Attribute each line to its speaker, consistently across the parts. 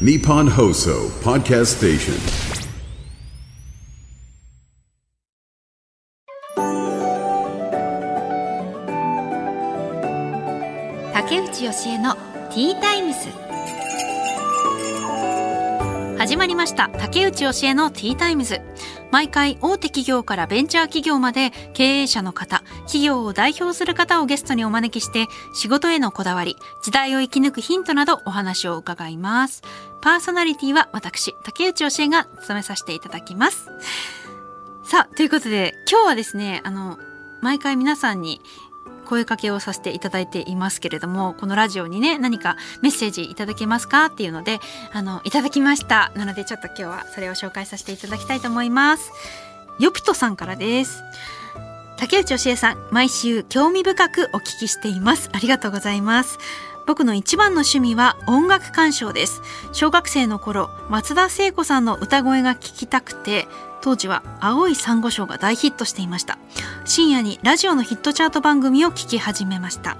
Speaker 1: Nippon Hoso Podcast Station.
Speaker 2: 竹内義恵のティータイムス始まりました。竹内義恵のティータイムズ毎回大手企業からベンチャー企業まで経営者の方企業を代表する方をゲストにお招きして仕事へのこだわり時代を生き抜くヒントなどお話を伺います。パーソナリティは私竹内教えが務めさせていただきます。さあということで今日はですねあの毎回皆さんに声かけをさせていただいていますけれどもこのラジオにね何かメッセージいただけますかっていうのであのいただきました。なのでちょっと今日はそれを紹介させていただきたいと思います。よぴとさんからです。竹内義恵さん毎週興味深くお聞きしています。ありがとうございます。僕の一番の趣味は音楽鑑賞です。小学生の頃松田聖子さんの歌声が聞きたくて当時は青い珊瑚礁が大ヒットしていました。深夜にラジオのヒットチャート番組を聞き始めました。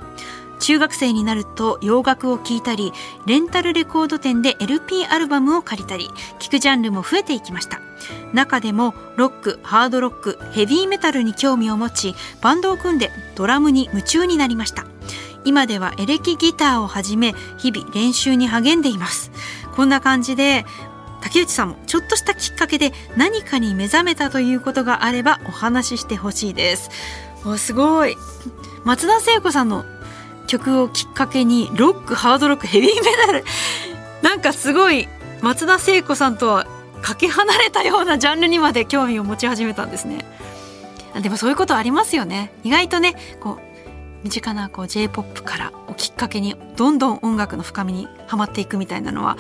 Speaker 2: 中学生になると洋楽を聴いたりレンタルレコード店で LP アルバムを借りたり聴くジャンルも増えていきました。中でもロックハードロックヘビーメタルに興味を持ちバンドを組んでドラムに夢中になりました。今ではエレキギターをはじめ日々練習に励んでいます。こんな感じで竹内さんもちょっとしたきっかけで何かに目覚めたということがあればお話ししてほしいです。わすごい。松田聖子さんの曲をきっかけにロックハードロックヘビーメタル。なんかすごい松田聖子さんとはかけ離れたようなジャンルにまで興味を持ち始めたんですね。でもそういうことありますよね。意外とねこう身近なこう J-POP からをきっかけにどんどん音楽の深みにはまっていくみたいなのは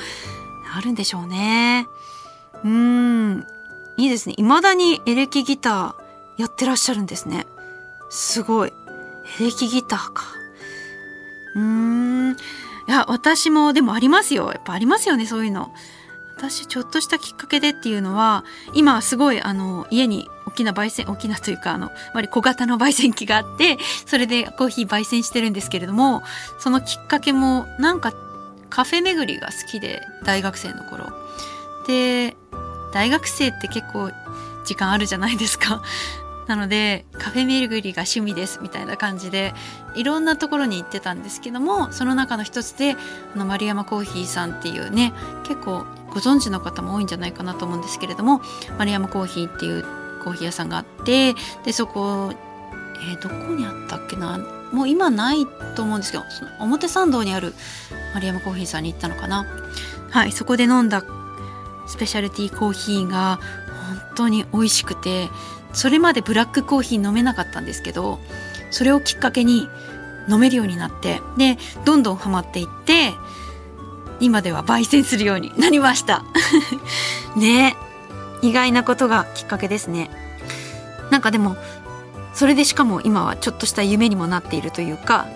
Speaker 2: あるんでしょうね。うーん、いいですね。未だにエレキギターやってらっしゃるんですね。すごい。エレキギターか。うーん。いや、私もでもありますよ。やっぱありますよね、そういうの。私、ちょっとしたきっかけでっていうのは、今すごい、あの、家に大きな焙煎、大きなというか、あの、割小型の焙煎機があって、それでコーヒー焙煎してるんですけれども、そのきっかけも、なんか、カフェ巡りが好きで、大学生の頃。で、大学生って結構時間あるじゃないですか。なので、カフェ巡りが趣味ですみたいな感じで、いろんなところに行ってたんですけども、その中の一つで、あの、丸山コーヒーさんっていうね、結構ご存知の方も多いんじゃないかなと思うんですけれども、丸山コーヒーっていうコーヒー屋さんがあってでそこえー、どこにあったっけな？もう今ないと思うんですけどその表参道にある丸山コーヒーさんに行ったのかな。はいそこで飲んだスペシャルティーコーヒーが本当に美味しくてそれまでブラックコーヒー飲めなかったんですけどそれをきっかけに飲めるようになってでどんどんハマっていって今では焙煎するようになりました。ね意外なことがきっかけですね。なんかでもそれでしかも今はちょっとした夢にもなっているというか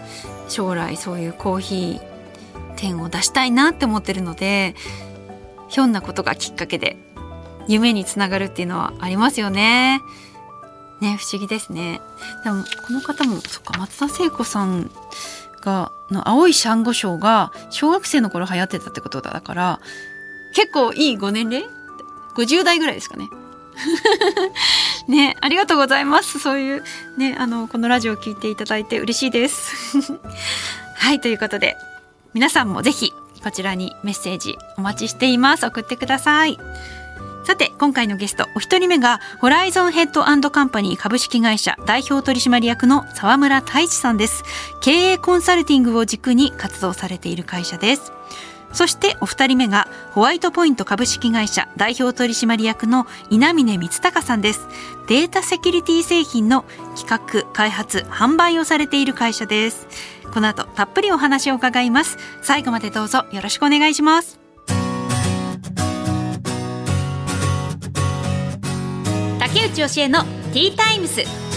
Speaker 2: 将来そういうコーヒー店を出したいなって思ってるのでひょんなことがきっかけで夢につながるっていうのはありますよね。ね不思議ですね。でもこの方もそっか松田聖子さんがの青いシャンゴ礁が小学生の頃流行ってたってことだから結構いいご年齢？50代ぐらいですかね。ね、ありがとうございます。そういう、ね、あの、このラジオを聞いていただいて嬉しいです。はい、ということで、皆さんもぜひ、こちらにメッセージお待ちしています。送ってください。さて、今回のゲスト、お一人目が、ホライゾンヘッドカンパニー株式会社代表取締役の沢村太一さんです。経営コンサルティングを軸に活動されている会社です。そしてお二人目がホワイトポイント株式会社代表取締役の稲峰光隆さんです。データセキュリティ製品の企画開発販売をされている会社です。この後たっぷりお話を伺います。最後までどうぞよろしくお願いします。竹内義恵のティータイムス。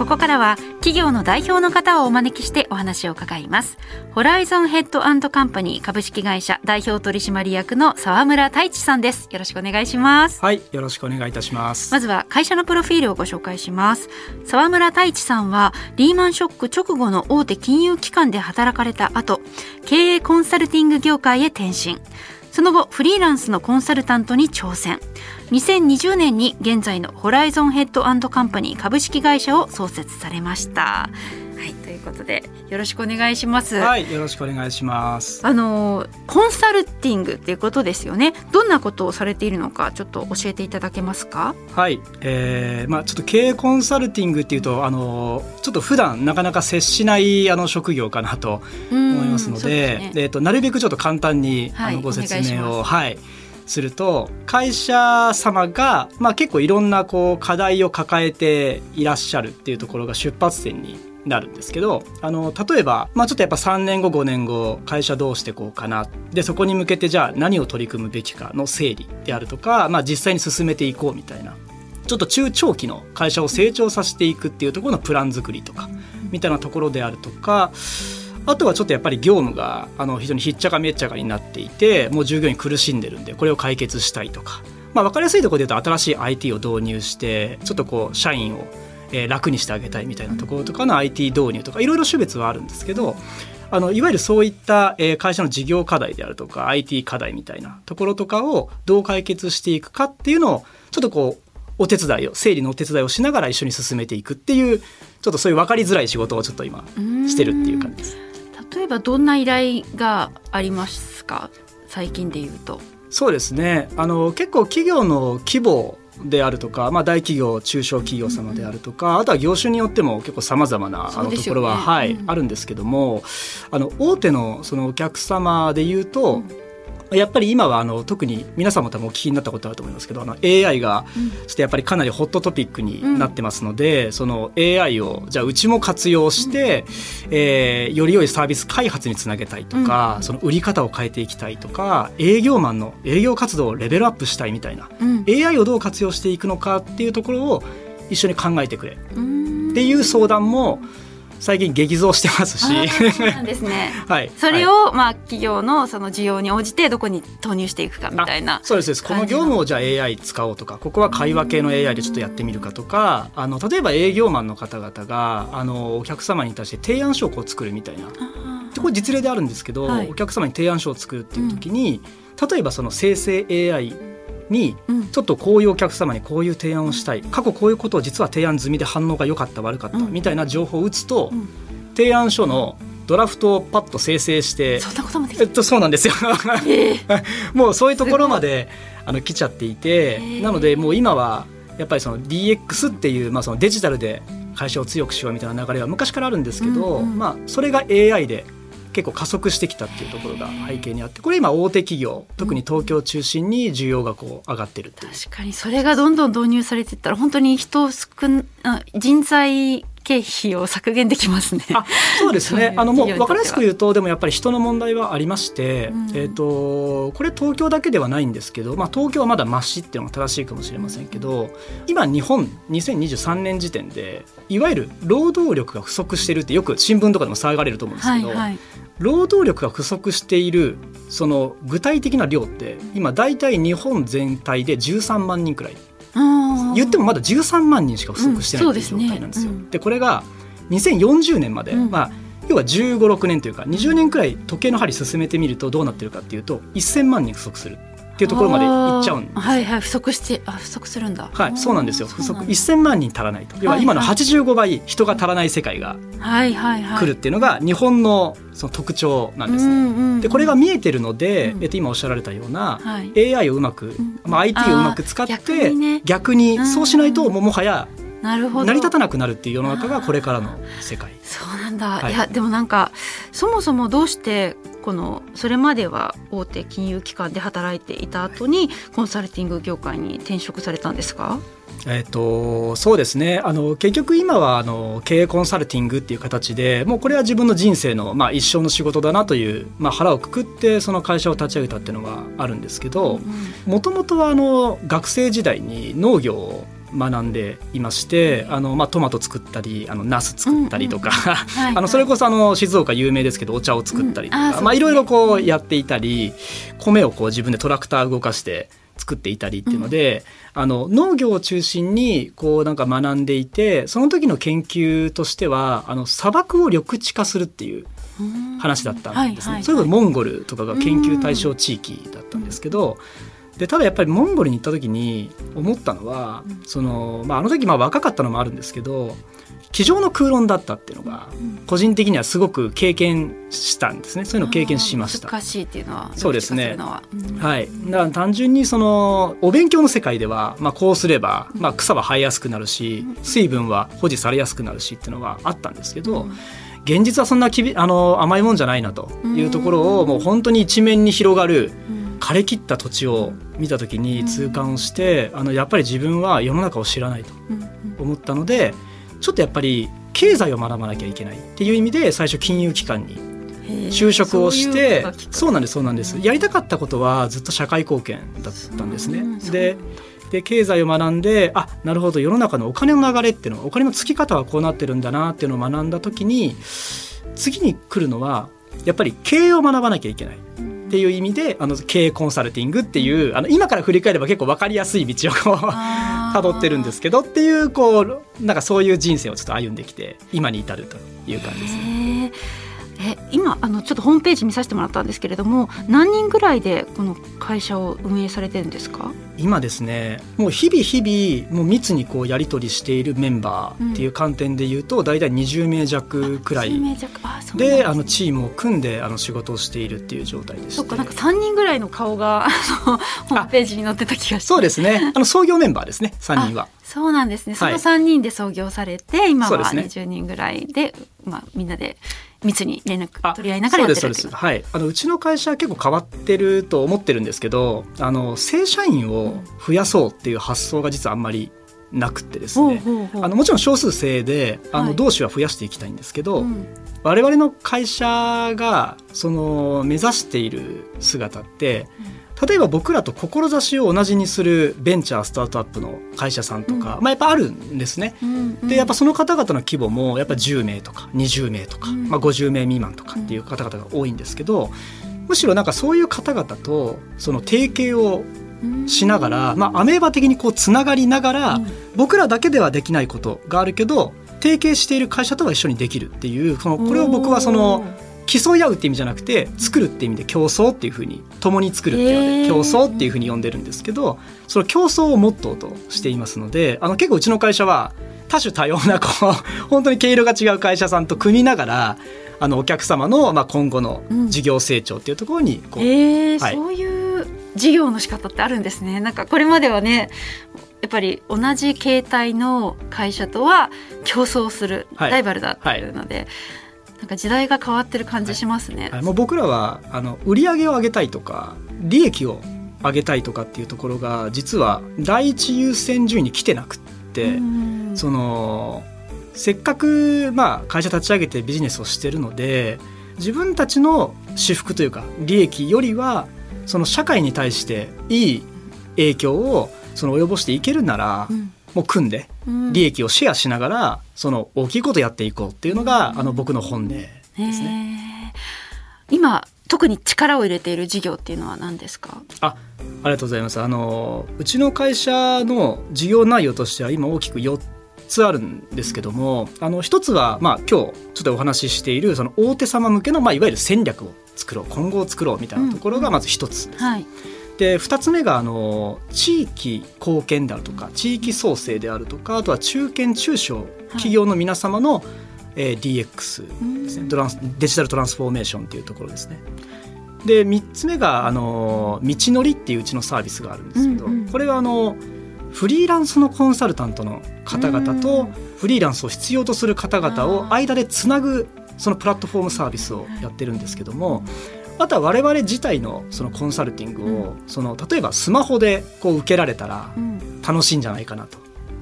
Speaker 2: ここからは企業の代表の方をお招きしてお話を伺います。ホライゾンヘッドカンパニー株式会社代表取締役の沢村太一さんです。よろしくお願いします。
Speaker 3: はいよろしくお願いいたします。
Speaker 2: まずは会社のプロフィールをご紹介します。沢村太一さんはリーマンショック直後の大手金融機関で働かれた後経営コンサルティング業界へ転身。その後フリーランスのコンサルタントに挑戦2020年に現在のホライゾンヘッドカンパニー株式会社を創設されましたはい、ということでよろしくお願いします。
Speaker 3: はい、よろしくお願いします。
Speaker 2: あのコンサルティングっていうことですよね。どんなことをされているのかちょっと教えていただけますか？
Speaker 3: はい、えー、まあちょっと経営コンサルティングっていうとあのちょっと普段なかなか接しないあの職業かなと思いますので、でね、えっ、となるべくちょっと簡単に、はい、あのご説明をはい。すると会社様が、まあ、結構いろんなこう課題を抱えていらっしゃるっていうところが出発点になるんですけどあの例えば、まあ、ちょっとやっぱ3年後5年後会社どうしていこうかな？でそこに向けてじゃあ何を取り組むべきかの整理であるとか、まあ、実際に進めていこうみたいな。ちょっと中長期の会社を成長させていくっていうところのプラン作りとかみたいなところであるとかあとはちょっとやっぱり業務があの非常にひっちゃかめっちゃかになっていてもう従業員苦しんでるんでこれを解決したいとか、まあ、分かりやすいところで言うと新しい IT を導入してちょっとこう社員をえー、楽にしてあげたいみたいなところとかの IT 導入とかいろいろ種別はあるんですけどあのいわゆるそういった、えー、会社の事業課題であるとか IT 課題みたいなところとかをどう解決していくかっていうのをちょっとこうお手伝いを整理のお手伝いをしながら一緒に進めていくっていうちょっとそういう分かりづらい仕事をちょっと今してるっていう感じです。
Speaker 2: 例えばどんな依頼がありますか？最近で言うと。
Speaker 3: そうですね。あの結構企業の規模であるとか、まあ、大企業中小企業様であるとか、あとは業種によっても結構さまざまなあのところは、はい、あるんですけどもあの大手のそのお客様でいうと、やっぱり今はあの特に皆さんも多分お聞きになったことあると思いますけどあの AI がちょっとやっぱりかなりホットトピックになってますので、うん、その AI をじゃあうちも活用して、うん、えー、より良いサービス開発につなげたいとか、うん、その売り方を変えていきたいとか営業マンの営業活動をレベルアップしたいみたいな、うん、AI をどう活用していくのかっていうところを一緒に考えてくれっていう相談も、最近激増してますし。
Speaker 2: そうなんですね、はい、それを、まあ、企業のその需要に応じてどこに投入していくかみたいな
Speaker 3: そうですこの業務をじゃあ AI 使おうとかここは会話系の AI でちょっとやってみるかとかあの例えば営業マンの方々があのお客様に対して提案書を作るみたいな。これ実例であるんですけど、はい、お客様に提案書を作るっていう時に、うん、例えばその生成 AI にちょっとこういうお客様にこういう提案をしたい。過去こういうことを実は提案済みで反応が良かった悪かったみたいな情報を打つと、提案書のドラフトをパッと生成して
Speaker 2: そんなことも
Speaker 3: えっと、そうなんですよ。もうそういうところまであの来ちゃっていてなのでもう今はやっぱりその DX っていう、まあ、そのデジタルで会社を強くしようみたいな流れは昔からあるんですけど、うんうん、まあ、それが AI で結構加速してきたっていうところが背景にあってこれ今大手企業特に東京を中心に需要がこう上がってるって、
Speaker 2: 確かに。それがどんどん導入されていったら本当に人少人材経費を削減できますね。
Speaker 3: あそうですね。あのもう分かりやすく言うとでもやっぱり人の問題はありまして、うん、えーと、これ東京だけではないんですけど、まあ、東京はまだましっていうのが正しいかもしれませんけど今日本2023年時点でいわゆる労働力が不足してるってよく新聞とかでも騒がれると思うんですけど、はいはい、労働力が不足しているその具体的な量って今大体日本全体で13万人くらい言ってもまだ13万人しか不足してないという状態なんですよ。でこれが2040年まで、まあ要は1 5 6年というか20年くらい時計の針進めてみるとどうなってるかっていうと1000万人不足するっていうところまでいっちゃうんです
Speaker 2: はいはい不足してあ不足するんだ。
Speaker 3: はいそうなんですよ。不足1000万人足らないと。要は今の85倍人が足らない世界が来るっていうのが日本のその特徴なんです。ね。でこれが見えてるので、えっと、今おっしゃられたような、はい、AI をうまく、まあ、IT をうまく使って逆に,、そうしないとももはやなるほど。成り立たなくなるっていう世の中がこれからの世界。
Speaker 2: そうなんだ、はい、いやでもなんかそもそもどうしてこのそれまでは大手金融機関で働いていた後にコンサルティング業界に転職されたんですか？
Speaker 3: えーと、そうですね。あの結局今はあの経営コンサルティングっていう形でもうこれは自分の人生の、まあ、一生の仕事だなという、まあ、腹をくくってその会社を立ち上げたっていうのがあるんですけどもともとはあの学生時代に農業を学んでいまして、あのまあ、トマト作ったりあのナス作ったりとか、あのそれこそあの静岡有名ですけどお茶を作ったりとか、まあ、いろいろこうやっていたり米をこう自分でトラクター動かして作っていたりっていうので、あの農業を中心にこうなんか学んでいてその時の研究としてはあの砂漠を緑地化するっていう話だったんですね。それこそモンゴルとかが研究対象地域だったんですけど、でただやっぱりモンゴルに行った時に思ったのは、そのまあ、あの時まあ若かったのもあるんですけど机上の空論だったっていうのが個人的にはすごく経験したんですね。そういうのを経験しました。
Speaker 2: 難しいっていうのは
Speaker 3: そうですね、うん、はい。だから単純にそのお勉強の世界では、まあ、こうすれば、まあ、草は生えやすくなるし水分は保持されやすくなるしっていうのはあったんですけど、うん。現実はそんなきびあの甘いもんじゃないなというところをもう本当に一面に広がる枯れ切った土地を見た時に痛感をしてあのやっぱり自分は世の中を知らないと思ったのでちょっとやっぱり経済を学ばなきゃいけないっていう意味で最初金融機関に就職をしてそうなんですそうなんです。やりたかったことはずっと社会貢献だったんですね。でで経済を学んであなるほど世の中のお金の流れっていうのはお金のつき方はこうなってるんだなっていうのを学んだ時に次に来るのはやっぱり経営を学ばなきゃいけない。っていう意味であの経営コンサルティングっていうあの今から振り返れば結構分かりやすい道をこう 辿ってるんですけどっていうこうなんかそういう人生をちょっと歩んできて今に至るという感じですね。
Speaker 2: え今あのちょっとホームページ見させてもらったんですけれども何人ぐらいでこの会社を運営されてるんですか？
Speaker 3: 今ですねもう日々日々もう密にこうやり取りしているメンバーっていう観点でいうと、うん、大体20名弱くらいであのチームを組んであの仕事をしているっていう状態で
Speaker 2: そっかなんか3人ぐらいの顔がホームページに載ってた気が
Speaker 3: そうですね。あの創業メンバーですね3人は。
Speaker 2: そうなんですね。その3人で創業されて、はい、今は20人ぐらいで、でね、まあみんなで密に連絡取り合いながらやってるっていう
Speaker 3: はい。あのうちの会社は結構変わってると思ってるんですけどあの正社員を増やそうっていう発想が実はあんまりなくてですね、あのもちろん少数制であの同志は増やしていきたいんですけど、はいうん、我々の会社がその目指している姿って、うん例えば僕らと志を同じにするベンチャースタートアップの会社さんとか、うん、まあ、やっぱあるんですね。うんうん、でやっぱその方々の規模もやっぱ10名とか20名とか、うん、まあ、50名未満とかっていう方々が多いんですけどむしろなんかそういう方々とその提携をしながら、まあ、アメーバ的にこうつながりながら、僕らだけではできないことがあるけど提携している会社とは一緒にできるっていうそのこれを僕はその。競い合うって意味じゃなくて作るって意味で競争っていうふうに共に作るっていうので競争っていうふうに呼んでるんですけどその競争をモットーとしていますのであの結構うちの会社は多種多様なこう 本当に毛色が違う会社さんと組みながらあのお客様のまあ今後の事業成長っていうところにこ
Speaker 2: う、うん、えーはい、そういう事業の仕方ってあるんですね。なんかこれまではねやっぱり同じ形態の会社とは競争する、ライバルだっていうので、はいなんか時代が変わってる感じしますね。
Speaker 3: はい、もう僕らはあの売り上げを上げたいとか利益を上げたいとかっていうところが実は第一優先順位に来てなくってそのせっかくまあ会社立ち上げてビジネスをしてるので自分たちの私服というか利益よりはその社会に対していい影響をその及ぼしていけるなら、うん。も組んで利益をシェアしながらその大きいことやっていこうっていうのが、あの僕の本音ですね。
Speaker 2: 今特に力を入れている事業っていうのは何ですか？
Speaker 3: あありがとうございます。あのうちの会社の事業内容としては今大きく4つあるんですけどもあの一つは、まあ、今日ちょっとお話ししているその大手様向けの、まあ、いわゆる戦略を作ろう今後を作ろうみたいなところがまず一つです、うんはいで2つ目があの地域貢献であるとか地域創生であるとかあとは中堅中小企業の皆様の、はい、えー、DX ですね。トランスデジタルトランスフォーメーションというところですね。で3つ目があの道のりっていううちのサービスがあるんですけど、うんうん、これはあのフリーランスのコンサルタントの方々とフリーランスを必要とする方々を間でつなぐそのプラットフォームサービスをやってるんですけども、あとは我々自体のそのコンサルティングを、その例えばスマホでこう受けられたら楽しいんじゃないかなと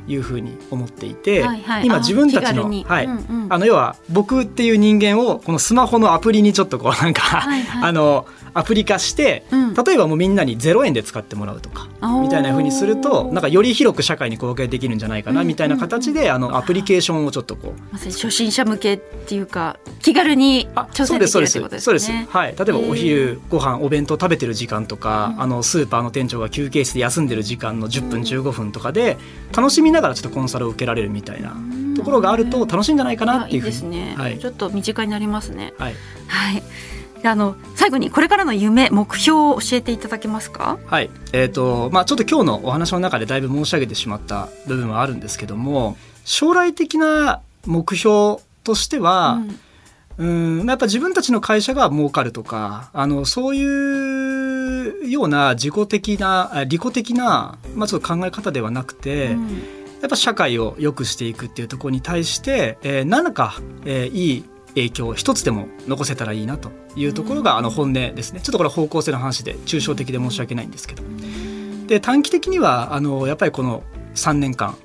Speaker 3: いうふうに思っていて、はいはい、今自分たちの、はい、うんうん、あの要は僕っていう人間をこのスマホのアプリにちょっとこうなんかはい、あのアプリ化して、うん、例えばもうみんなに0円で使ってもらうとかみたいなふうにするとなんかより広く社会に貢献できるんじゃないかなみたいな形で、あのアプリケーションをちょっとこう。
Speaker 2: まさに初心者向けっていうか気軽に挑戦できるってことですね。そうです。
Speaker 3: はい、例えばお昼ご飯お弁当食べてる時間とか、あのスーパーの店長が休憩室で休んでる時間の10分15分とかで楽しみながらちょっとコンサルを受けられるみたいな。ところがあると楽しいんじゃないかなっていうふうに、いいです
Speaker 2: ね、はい、ちょっと身近になりますね。はい、はいあの最後にこれからの夢目標を教えていただけますか？
Speaker 3: はい。えーとまあ、ちょっと今日のお話の中でだいぶ申し上げてしまった部分はあるんですけども将来的な目標としては、うん、うんやっぱ自分たちの会社が儲かるとかあのそういうような自己的な利己的な、まあ、ちょっと考え方ではなくて、うん、やっぱ社会を良くしていくっていうところに対して、えー、何か、えー、いい影響を一つでも残せたらいいなというところがあの本音ですね。ちょっとこれ方向性の話で抽象的で申し訳ないんですけど。で短期的にはあのやっぱりこの3年間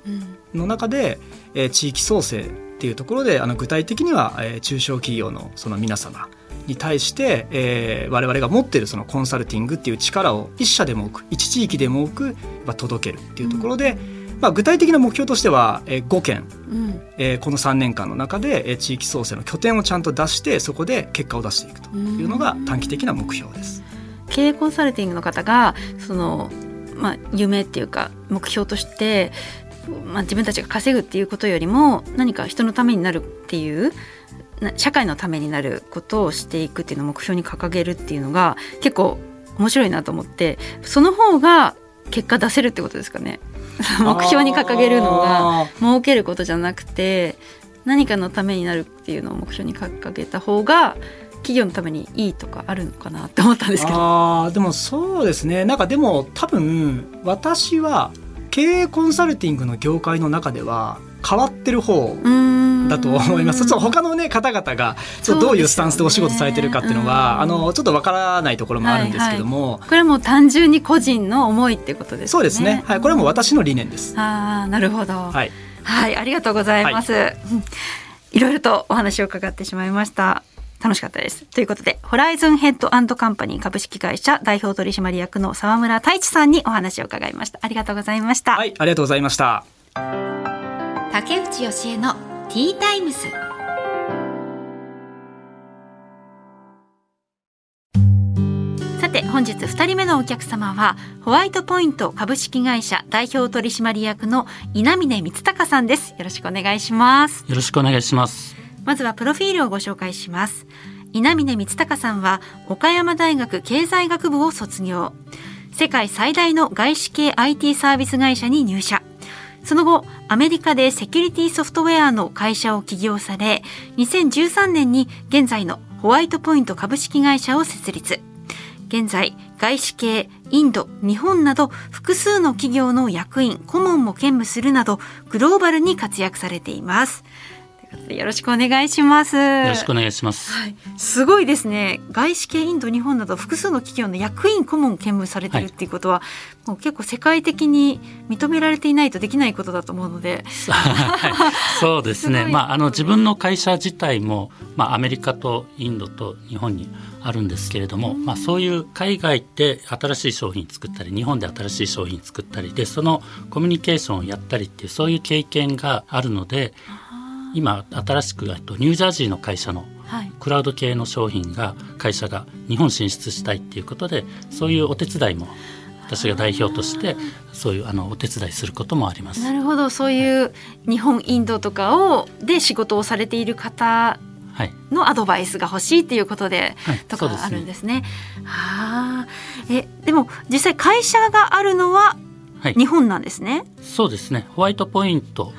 Speaker 3: の中で、えー、地域創生っていうところであの具体的には、えー、中小企業のその皆様に対して、えー、我々が持っているそのコンサルティングっていう力を一社でも多く一地域でも多く届けるっていうところで、うんまあ、具体的な目標としては、えー、5件、うん、えー、この3年間の中で、えー、地域創生の拠点をちゃんと出してそこで結果を出していくというのが短期的な目標です。
Speaker 2: 経営コンサルティングの方がその、まあ、夢っていうか目標としてまあ、自分たちが稼ぐっていうことよりも何か人のためになるっていう社会のためになることをしていくっていうのを目標に掲げるっていうのが結構面白いなと思ってその方が結果出せるってことですかね。目標に掲げるのが儲けることじゃなくて何かのためになるっていうのを目標に掲げた方が企業のためにいいとかあるのかなって思ったんですけど。
Speaker 3: あでもそうですね。なんかでも多分私は経営コンサルティングの業界の中では変わってる方だと思います。ちょっと他のね方々がちょどういうスタンスでお仕事されてるかっていうのは、ね、あのちょっとわからないところもあるんですけども、はいはい、
Speaker 2: これも単純に個人の思いってことですね。
Speaker 3: そうですね。はい、これも私の理念です。
Speaker 2: ああ、なるほど。はい、はい、ありがとうございます。はい、いろいろとお話を伺ってしまいました。楽しかったです。ということで、ホライズンヘッドカンパニー株式会社代表取締役の沢村太一さんにお話を伺いました。ありがとうございました。
Speaker 3: はい、ありがとうございました。
Speaker 2: 竹内義恵のティータイムズさて本日2人目のお客様はホワイトポイント株式会社代表取締役の稲峰光隆さんです。よろしくお願いします。
Speaker 4: よろしくお願いします。
Speaker 2: まずはプロフィールをご紹介します。稲峰光隆さんは岡山大学経済学部を卒業。世界最大の外資系 IT サービス会社に入社その後、アメリカでセキュリティソフトウェアの会社を起業され、2013年に現在のホワイトポイント株式会社を設立。現在、外資系、インド、日本など複数の企業の役員、顧問も兼務するなど、グローバルに活躍されています。よろしくお願いします。よ
Speaker 4: ろしくお願いします。は
Speaker 2: い、すごいですね。外資系インド、日本など複数の企業の役員顧問兼務されてるっていうことは、はい、もう結構世界的に認められていないとできないことだと思うので。
Speaker 4: そうですね。すまああの自分の会社自体もまあアメリカとインドと日本にあるんですけれども、うん、まあそういう海外で新しい商品作ったり、日本で新しい商品作ったりでそのコミュニケーションをやったりっていうそういう経験があるので。今新しくニュージャージーの会社のクラウド系の商品が会社が日本進出したいっていうことでそういうお手伝いも私が代表としてそういうあのお手伝いすることもあります。
Speaker 2: なるほど。そういう日本インドとかをで仕事をされている方のアドバイスが欲しいっていうことで、はい、とかあるんですね。はあ、えでも実際会社があるのは日本なんですね、はい、
Speaker 4: そうですね。ホワイトポイント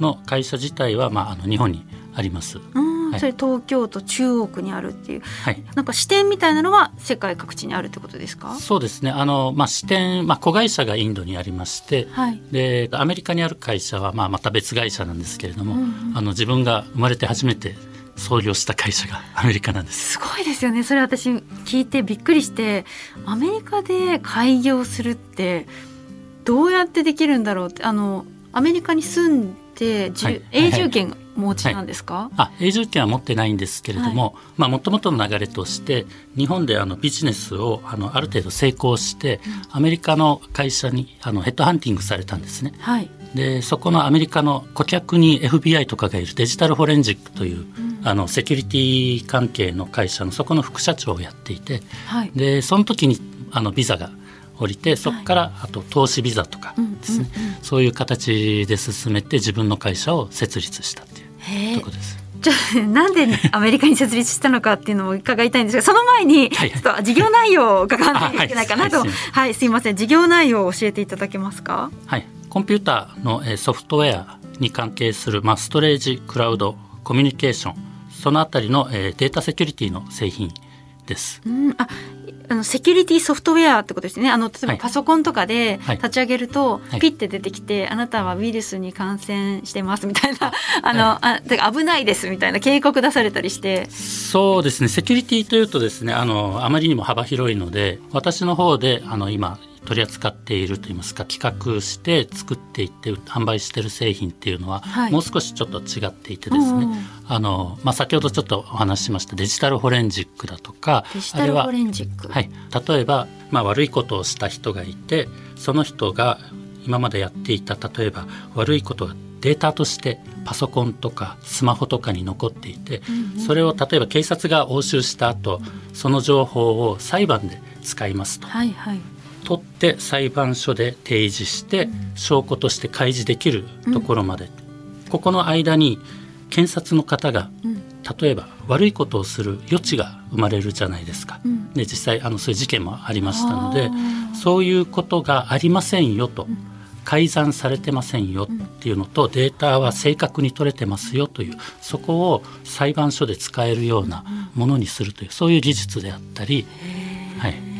Speaker 4: の会社自体は、まあ、あの日本にあります。
Speaker 2: はい、それ東京都中央区にあるっていう、はい、なんか支店みたいなのは世界各地にあるってことですか？
Speaker 4: そうですね。あの、まあ、支店、まあ、子会社がインドにありまして、はい、でアメリカにある会社は、まあ、また別会社なんですけれども、うんうん、あの自分が生まれて初めて創業した会社が アメリカなんです。
Speaker 2: すごいですよね。それ私聞いてびっくりしてアメリカで開業するってどうやってできるんだろうってあのアメリカに住んで、はい、永住権お持ちなんですか、はい、
Speaker 4: あ永住権は持ってないんですけれども、まあもともとの流れとして日本であのビジネスをあのある程度成功して、アメリカの会社にあのヘッドハンティングされたんですね。はい、でそこのアメリカの顧客に FBI とかがいるデジタルフォレンジックという、うん、あのセキュリティ関係の会社のそこの副社長をやっていて、はい、でその時にあのビザが降りてそこからあと投資ビザとかですね、そういう形で進めて自分の会社を設立したっていうところです。
Speaker 2: じゃあなんでアメリカに設立したのかっていうのも伺いたいんですがその前にちょっと事業内容を伺わないといけないかなと、はい、はい、すいません。事業内容を教えていただけますか？
Speaker 4: はい。コンピューターのソフトウェアに関係する、まあ、ストレージクラウドコミュニケーション。そのあたりの、えー、データセキュリティの製品です。
Speaker 2: うん、ああのセキュリティソフトウェアってことですね。あの例えばパソコンとかで立ち上げると、はい、ピッて出てきて、あなたはウイルスに感染してますみたいな。あの、はい、あ危ないですみたいな警告出されたりして。
Speaker 4: そうですね。セキュリティというとですねあのあまりにも幅広いので私の方であの今取り扱っているといいますか企画して作っていって販売している製品っていうのは、はい、もう少しちょっと違っていてですね、あのまあ、先ほどちょっとお話ししましたデジタルフォレンジックだとか
Speaker 2: デジタルフォレンジック。
Speaker 4: はい、例えば、まあ、悪いことをした人がいてその人が今までやっていた例えば悪いことがデータとしてパソコンとかスマホとかに残っていて、それを例えば警察が押収した後その情報を裁判で使いますと、はいはい、取って裁判所で提示して証拠として開示できるところまで、うん、ここの間に検察の方が、例えば悪いことをする余地が生まれるじゃないですか、うん、で実際あのそういう事件もありましたのでそういうことがありませんよと。改ざんされてませんよっていうのと、データは正確に取れてますよというそこを裁判所で使えるようなものにするというそういう技術であったり、はい、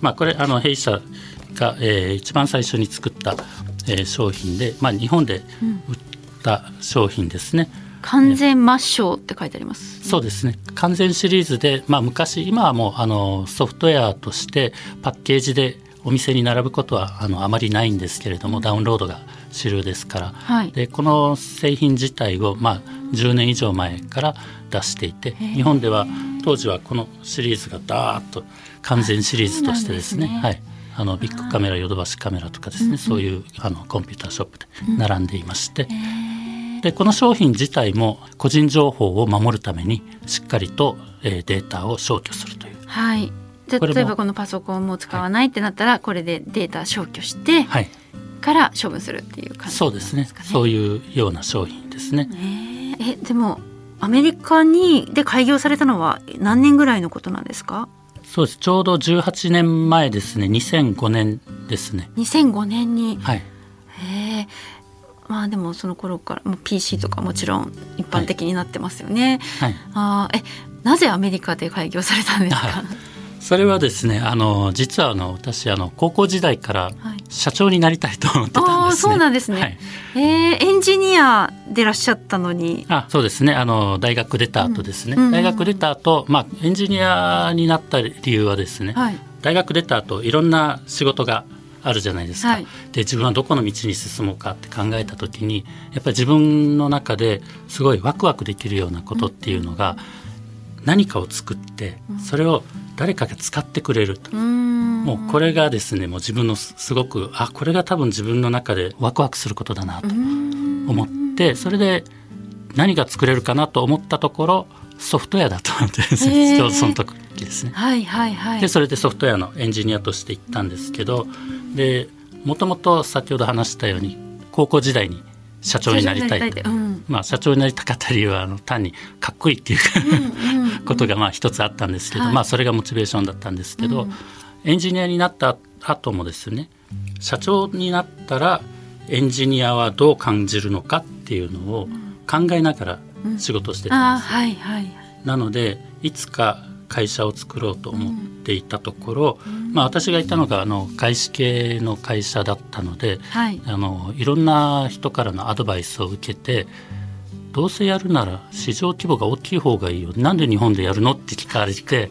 Speaker 4: まあ、これあの弊社が、えー、一番最初に作った、えー、商品で、まあ、日本で売った商品ですね。
Speaker 2: うん完全抹消って書いてあります、
Speaker 4: ね、そうですね。完全シリーズで、まあ、昔今はもうあのソフトウェアとしてパッケージでお店に並ぶことはあのあまりないんですけれども、ダウンロードが主流ですから、はい、でこの製品自体を、まあ、10年以上前から出していて日本では当時はこのシリーズがダーッと完全シリーズとしてですね、ね、はい、あのビッグカメラヨドバシカメラとかですね、うんうん、そういうあのコンピューターショップで並んでいまして、うん、でこの商品自体も個人情報を守るためにしっかりと、えー、データを消去するという。
Speaker 2: はい。例えばこのパソコンも使わないってなったら、これでデータ消去して、はい、から処分するっていう感じ、ね、
Speaker 4: そうですね。そういうような商品ですね。
Speaker 2: えでもアメリカにで開業されたのは何年ぐらいのことなんですか？
Speaker 4: そうです。ちょうど18年前ですね。2005年ですね。
Speaker 2: 2005年に。はい。へえ。まあでもその頃からもう PC とかもちろん一般的になってますよね、はい、はい、あえなぜアメリカで開業されたんですか？
Speaker 4: それはですねあの実はあの私あの高校時代から社長になりたいと思ってたんです、ね、
Speaker 2: あそうなんですね、はい、えー、エンジニアでいらっしゃったのに。
Speaker 4: あそうですね。あの大学出た後ですね、うん、大学出た後、まあエンジニアになった理由はですね、はい、大学出た後いろんな仕事があるじゃないですか、はい、で自分はどこの道に進もうかって考えた時にやっぱり自分の中ですごいワクワクできるようなことっていうのが、何かを作ってそれを誰かが使ってくれると。もうこれがですねもう自分のすごくあこれが多分自分の中でワクワクすることだなと思ってそれで何が作れるかなと思ったところソフトウェアだってですその時ですね。はいはいはい、でそれでソフトウェアのエンジニアとして行ったんですけどでもともと先ほど話したように高校時代に社長になりたいと、うん、まあ、社長になりたかった理由はあの単にかっこいいっていうことがまあ一つあったんですけど、はい、まあ、それがモチベーションだったんですけど、うん、エンジニアになった後もですね社長になったらエンジニアはどう感じるのかっていうのを考えながら仕事してたんです、はいはい、なのでいつか会社を作ろうと思っていたところ、うん、まあ、私がいたのがあの外資系の会社だったので、はい、あのいろんな人からのアドバイスを受けてどうせやるなら市場規模が大きい方がいいよ。なんで日本でやるのって聞かれて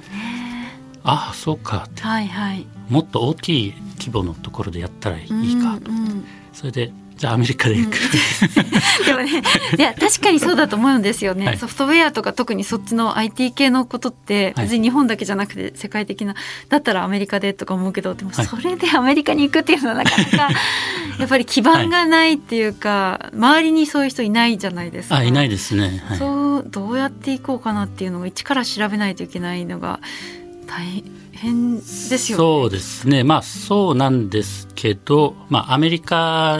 Speaker 4: ああそうかって、はいはい、もっと大きい規模のところでやったらいいかと、うんうん、それでじゃあアメリカで行く、
Speaker 2: うん、でもねいや確かにそうだと思うんですよね、はい、ソフトウェアとか特にそっちの IT 系のことって別に日本だけじゃなくて世界的なだったらアメリカでとか思うけどでもそれでアメリカに行くっていうのはなかなか やっぱり基盤がないっていうか、周りにそういう人いないじゃないですか。
Speaker 4: あいないですね、
Speaker 2: そうどうやって行こうかなっていうのが一から調べないといけないのが大変ですよ
Speaker 4: ね。そうですね。まあそうなんですけど、まあアメリカ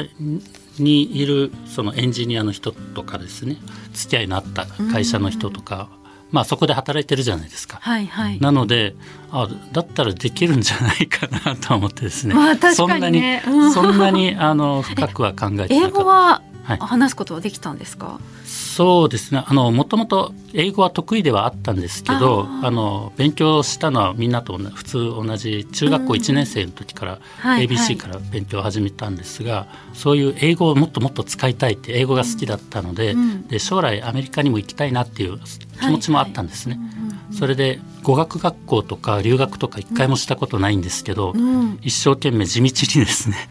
Speaker 4: にいるそのエンジニアの人とかですね、付き合いのあった会社の人とか、まあそこで働いてるじゃないですか。
Speaker 2: はいはい。
Speaker 4: なので、あだったらできるんじゃないかなと思ってですね。
Speaker 2: まあ確かに、ね、
Speaker 4: そんなに、そんなにあの深くは考えてなかった。英
Speaker 2: 語は話すことはできたんですか、はい
Speaker 4: そうですね。あのもともと英語は得意ではあったんですけどあの勉強したのはみんなと普通同じ中学校1年生の時から、ABC から勉強を始めたんですが、はいはい、そういう英語をもっともっと使いたいって英語が好きだったのでうん、で将来アメリカにも行きたいなっていう気持ちもあったんですね。はいはい。それで語学学校とか留学とか一回もしたことないんですけど、うん、一生懸命地道にですね。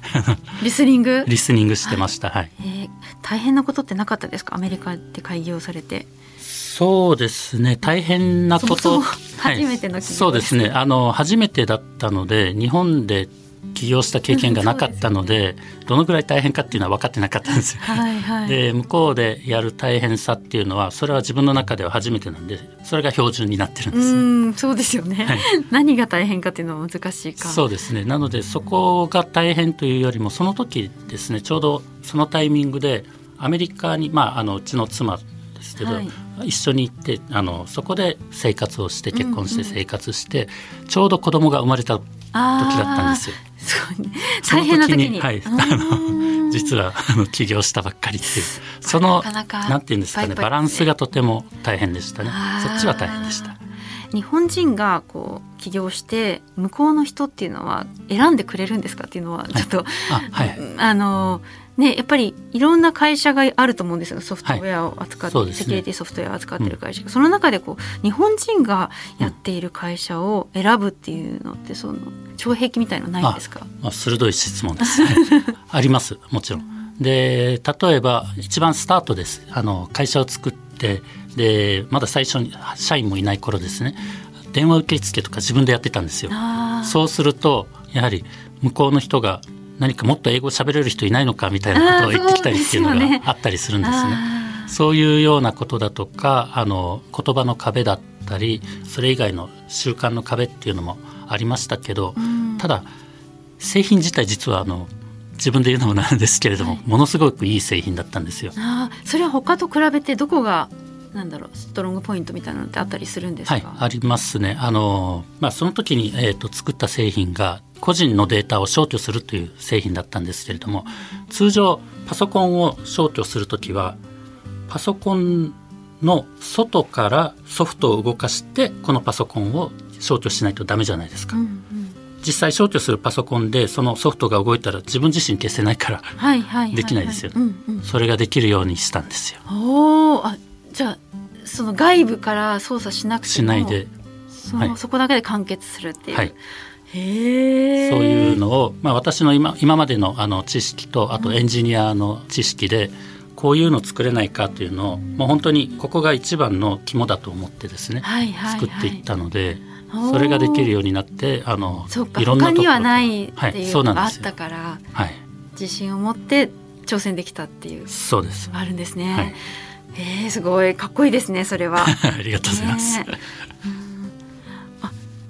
Speaker 2: リスニング？
Speaker 4: リスニングしてました、はい、え
Speaker 2: ー、大変なことってなかったですか？アメリカで開業されて。
Speaker 4: そうですね。大変なこと。
Speaker 2: 初めての、はい、
Speaker 4: そうですね。あの初めてだったので日本で起業した経験がなかったのでどのぐらい大変かっていうのは分かってなかったんですよ。はいはい、で向こうでやる大変さっていうのはそれは自分の中では初めてなんでそれが標準になってるんです、
Speaker 2: うんそうですよね、はい、何が大変かっていうのは難しいか。
Speaker 4: そうですね。なのでそこが大変というよりもその時ですねちょうどそのタイミングでアメリカに、まあ、あのうちの妻ですけど、はい、一緒に行ってあのそこで生活をして結婚して生活して、うん。うん、ちょうど子供が生まれた時だったんですよ。
Speaker 2: すごい、大変な時に。
Speaker 4: はい、あの実はあの起業したばっかりっていう。そのなんていうんですかねバランスがとても大変でしたね。そっちは大変でした。
Speaker 2: 日本人がこう起業して向こうの人っていうのは選んでくれるんですかっていうのはちょっと、はい、ああのね、やっぱりいろんな会社があると思うんですよ。ソフトウェアを扱って、はい。ね、セキュリティソフトウェアを扱ってる会社が、うん、その中でこう日本人がやっている会社を選ぶっていうのってその障壁みたいのないですか？
Speaker 4: あ鋭い質問です、ね、ありますもちろん。で例えば一番スタートです。あの会社を作ってでまだ最初に社員もいない頃ですね。電話受付とか自分でやってたんですよ。そうするとやはり向こうの人が何かもっと英語喋れる人いないのかみたいなことを言ってきたりっていうのがあったりするんですね。そういうようなことだとかあの言葉の壁だったりそれ以外の習慣の壁っていうのもありましたけど、ただ製品自体実はあの自分で言うのもなんですけれども、はい、ものすごくいい製品だったんですよ。
Speaker 2: あそれは他と比べてどこがなんだろうストロングポイントみたいなのってあったりするんですか、はい、
Speaker 4: ありますね。あの、まあ、その時に、えーと、作った製品が個人のデータを消去するという製品だったんですけれども通常パソコンを消去する時はパソコンの外からソフトを動かしてこのパソコンを消去しないとダメじゃないですか。うんうん実際消去するパソコンでそのソフトが動いたら自分自身消せないからできないですよ、それができるようにしたんですよ。
Speaker 2: おあじゃあその外部から操作しなくても
Speaker 4: しないで
Speaker 2: そはい、そこだけで完結するっていう。はい
Speaker 4: へそういうのを、まあ、私の今今までのあの知識とあとエンジニアの知識で、こういうの作れないかというのをもう本当にここが一番の肝だと思ってですね、はいはいはい、作っていったのでそれができるようになってあの
Speaker 2: いろんな他にはないっていうのがあったから、はい、自信を持って挑戦できたっていう
Speaker 4: そうです。
Speaker 2: あるんですね。はい。えー、すごいかっこいいですねそれは。
Speaker 4: ありがとうございます。ね、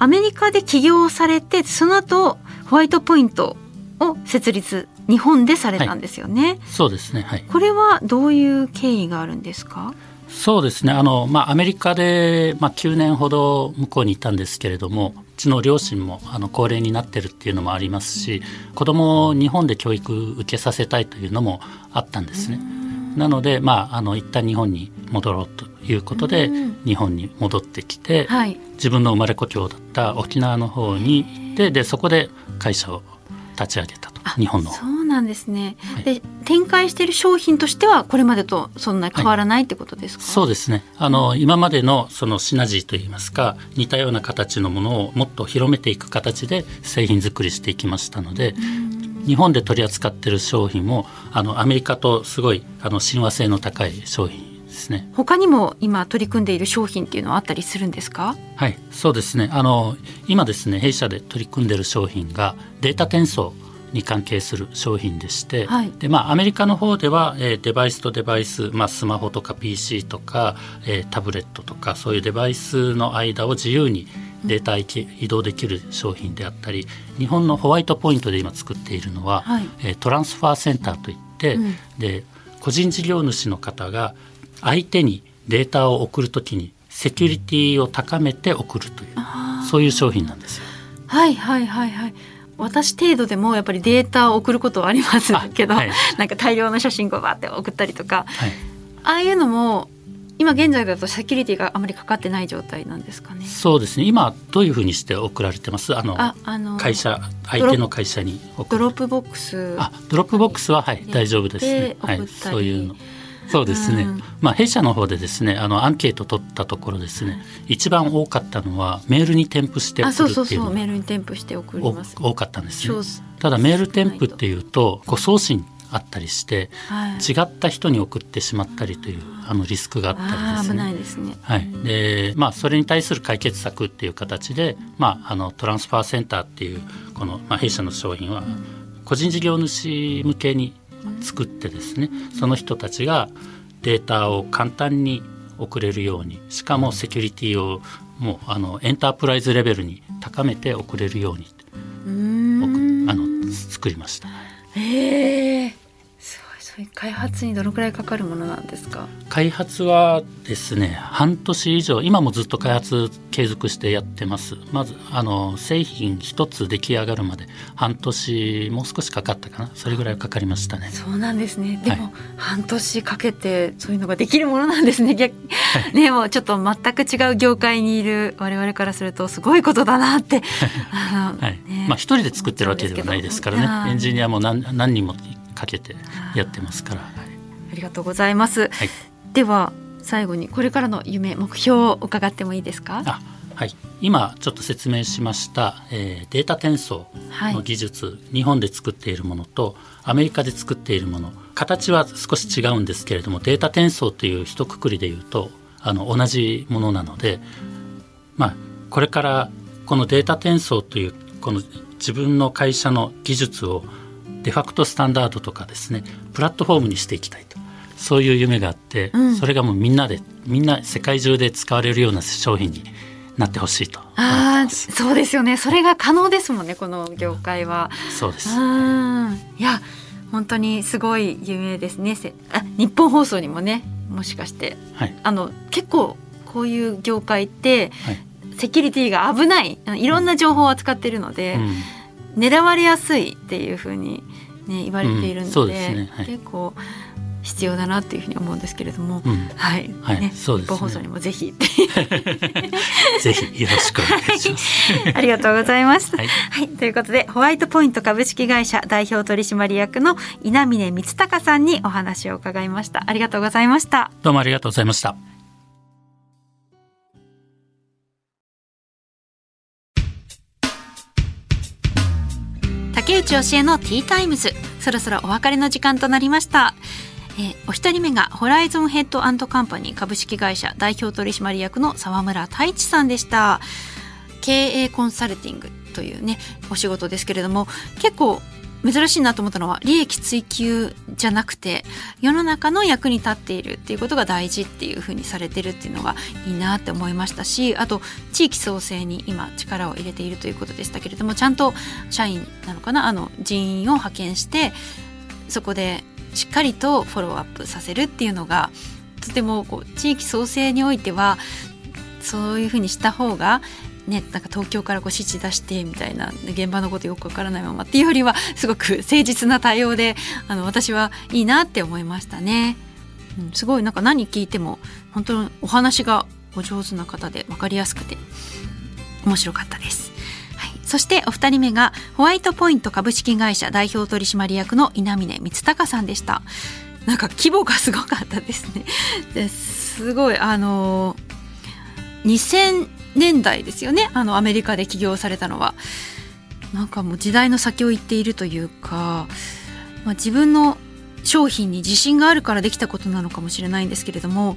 Speaker 2: アメリカで起業されてその後ホワイトポイントを設立日本でされたんですよね。はい、
Speaker 4: そうですね。はい。
Speaker 2: これはどういう経緯があるんですか？
Speaker 4: そうですね。あのまあアメリカでまあ9年ほど向こうにいたんですけれども、うちの両親もあの高齢になってるっていうのもありますし、子供を日本で教育受けさせたいというのもあったんですね。なので、まあ、あの一旦日本に戻ろうということで、日本に戻ってきて、はい、自分の生まれ故郷だった沖縄の方に行ってでそこで会社を立ち上げたと日本の。
Speaker 2: そうなんですね、はい、で展開している商品としてはこれまでとそんな変わらないってことですか、
Speaker 4: はい、そうですね。あの、今までのそのシナジーといいますか似たような形のものをもっと広めていく形で製品作りしていきましたので、日本で取り扱っている商品もあのアメリカとすごいあの親和性の高い商品ですね。
Speaker 2: 他にも今取り組んでいる商品っていうのはあったりするんですか？
Speaker 4: はい、そうですね。あの今ですね弊社で取り組んでいる商品がデータ転送に関係する商品でして、はい、でまあアメリカの方では、えー、デバイスとデバイス、まあ、スマホとか PC とか、えー、タブレットとかそういうデバイスの間を自由にデータ移動できる商品であったり日本のホワイトポイントで今作っているのは、はい、えー、トランスファーセンターといって、うん、で個人事業主の方が相手にデータを送るときにセキュリティを高めて送るというそういう商品なんですよ。
Speaker 2: はいはいはいはい。私程度でもやっぱりデータを送ることはありますけど、はい、なんか大量の写真をバーって送ったりとか、はい、ああいうのも今現在だとセキュリティがあまりかかってない状態なんですかね。
Speaker 4: そうですね。今どういうふうにして送られてます？あのああの会社相手の会社に
Speaker 2: ドロップボックス。
Speaker 4: あドロップボックスははい、大丈夫ですね。はい、そういうの。そうですね、うん、まあ、弊社の方でですねあのアンケート取ったところですね一番多かったのはメールに添付して送るっていう
Speaker 2: そうそうそうメールに添付して送ります
Speaker 4: 多かったんですねただメール添付っていうと誤送信あったりして、はい、違った人に送ってしまったりというあのリスクがあったりですね。危ないですね。はい。で、まあそれに対する解決策っていう形で、まああのトランスファーセンターっていうこのまあ弊社の商品は個人事業主向けに作ってですねその人たちがデータを簡単に送れるようにしかもセキュリティをもうあのエンタープライズレベルに高めて送れるようにあの作りました。
Speaker 2: へえ開発にどのくらいかかるものなんですか？
Speaker 4: 開発はですね半年以上今もずっと開発継続してやってます。まずあの製品一つ出来上がるまで半年もう少しかかったかな？それぐらいかかりましたね。
Speaker 2: そうなんですね。でも、はい、半年かけてそういうのができるものなんですね。逆、はい、ねもうちょっと全く違う業界にいる我々からするとすごいことだなって。
Speaker 4: はい、ね、まあ一人で作ってるわけではないですからね。エンジニアも何何人もかけてやってますから。
Speaker 2: ありがとうございます。はい、では最後にこれからの夢目標を伺ってもいいですか？
Speaker 4: はい、今ちょっと説明しました、えー、データ転送の技術、はい、日本で作っているものとアメリカで作っているもの形は少し違うんですけれどもデータ転送という一括りで言うとあの同じものなので、まあ、これからこのデータ転送というこの自分の会社の技術をデファクトスタンダードとかですねプラットフォームにしていきたいと。そういう夢があって、うん、それがもうみんなでみんな世界中で使われるような商品になってほしいと
Speaker 2: あそうですよね。それが可能ですもんねこの業界は。
Speaker 4: そうです。い
Speaker 2: や本当にすごい夢ですね。あ日本放送にもねもしかして、はい、あの結構こういう業界って、はい、セキュリティが危ないいろんな情報を扱っているので、うん狙われやすいっていうふうに、ね、言われているのでうんでね。はい、結構必要だなっていうふうに思うんですけれども、うん、はい、はい、ね、そうです、ね、放送にもぜひ。
Speaker 4: ぜひよろしくお願いします。
Speaker 2: ありがとうございます。はい、はい、ということでホワイトポイント株式会社代表取締役の稲峰光隆さんにお話を伺いました。ありがとうございました。
Speaker 4: どうもありがとうございました。
Speaker 2: 竹内教えのティータイムズ。そろそろお別れの時間となりました、え、お一人目がホライゾンヘッドカンパニー株式会社代表取締役の沢村太一さんでした。経営コンサルティングというねお仕事ですけれども結構珍しいなと思ったのは利益追求じゃなくて世の中の役に立っているっていうことが大事っていうふうにされてるっていうのがいいなって思いましたしあと地域創生に今力を入れているということでしたけれどもちゃんと社員なのかな？あの人員を派遣してそこでしっかりとフォローアップさせるっていうのがとてもこう地域創生においてはそういうふうにした方がね、なんか東京からこう指示出してみたいな現場のことよくわからないままっていうよりはすごく 誠実な対応であの私はいいなって思いましたね。うん、すごいなんか何聞いても本当にお話がお上手な方で分かりやすくて面白かったです。はい、そしてお二人目がホワイトポイント株式会社代表取締役の稲峰光隆さんでした。なんか規模がすごかったですね。ですごいあの2000年代ですよねあのアメリカで起業されたのは。なんかもう時代の先を行っているというか、まあ、自分の商品に自信があるからできたことなのかもしれないんですけれども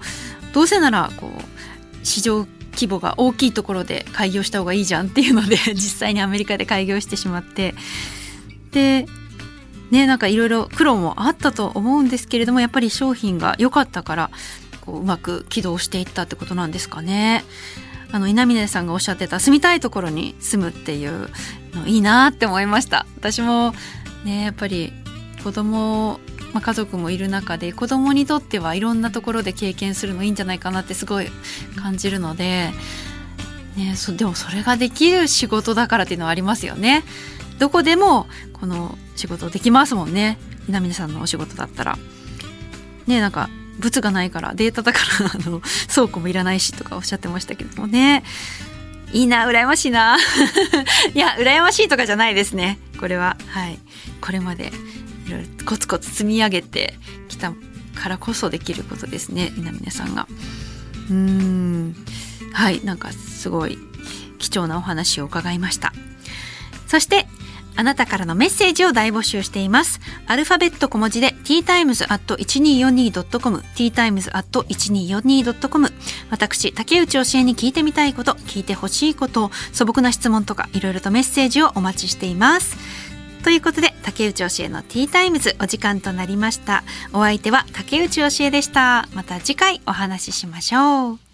Speaker 2: どうせならこう市場規模が大きいところで開業した方がいいじゃんっていうので 実際にアメリカで開業してしまってでねなんかいろいろ苦労もあったと思うんですけれどもやっぱり商品が良かったからこううまく起動していったってことなんですかね。あの稲峰さんがおっしゃってた住みたいところに住むっていうのいいなって思いました私もねやっぱり子供まあ、家族もいる中で子供にとってはいろんなところで経験するのいいんじゃないかなってすごい感じるので、ね、そでもそれができる仕事だからっていうのはありますよね。どこでもこの仕事できますもんね稲峰さんのお仕事だったら。ねなんか物がないからデータだからあの倉庫もいらないしとかおっしゃってましたけどもね。いいな羨ましいな。いや羨ましいとかじゃないですね。これは。はい。これまでいろいろコツコツ積み上げてきたからこそできることですね。稲峰さんが。うん。はい。なんかすごい貴重なお話を伺いました。そしてあなたからのメッセージを大募集しています。アルファベット小文字で ttimes.1242.com ttimes.1242.com 私、竹内教えに聞いてみたいこと、聞いてほしいこと、素朴な質問とかいろいろとメッセージをお待ちしています。ということで、竹内教えのティータイムズお時間となりました。お相手は竹内教えでした。また次回お話ししましょう。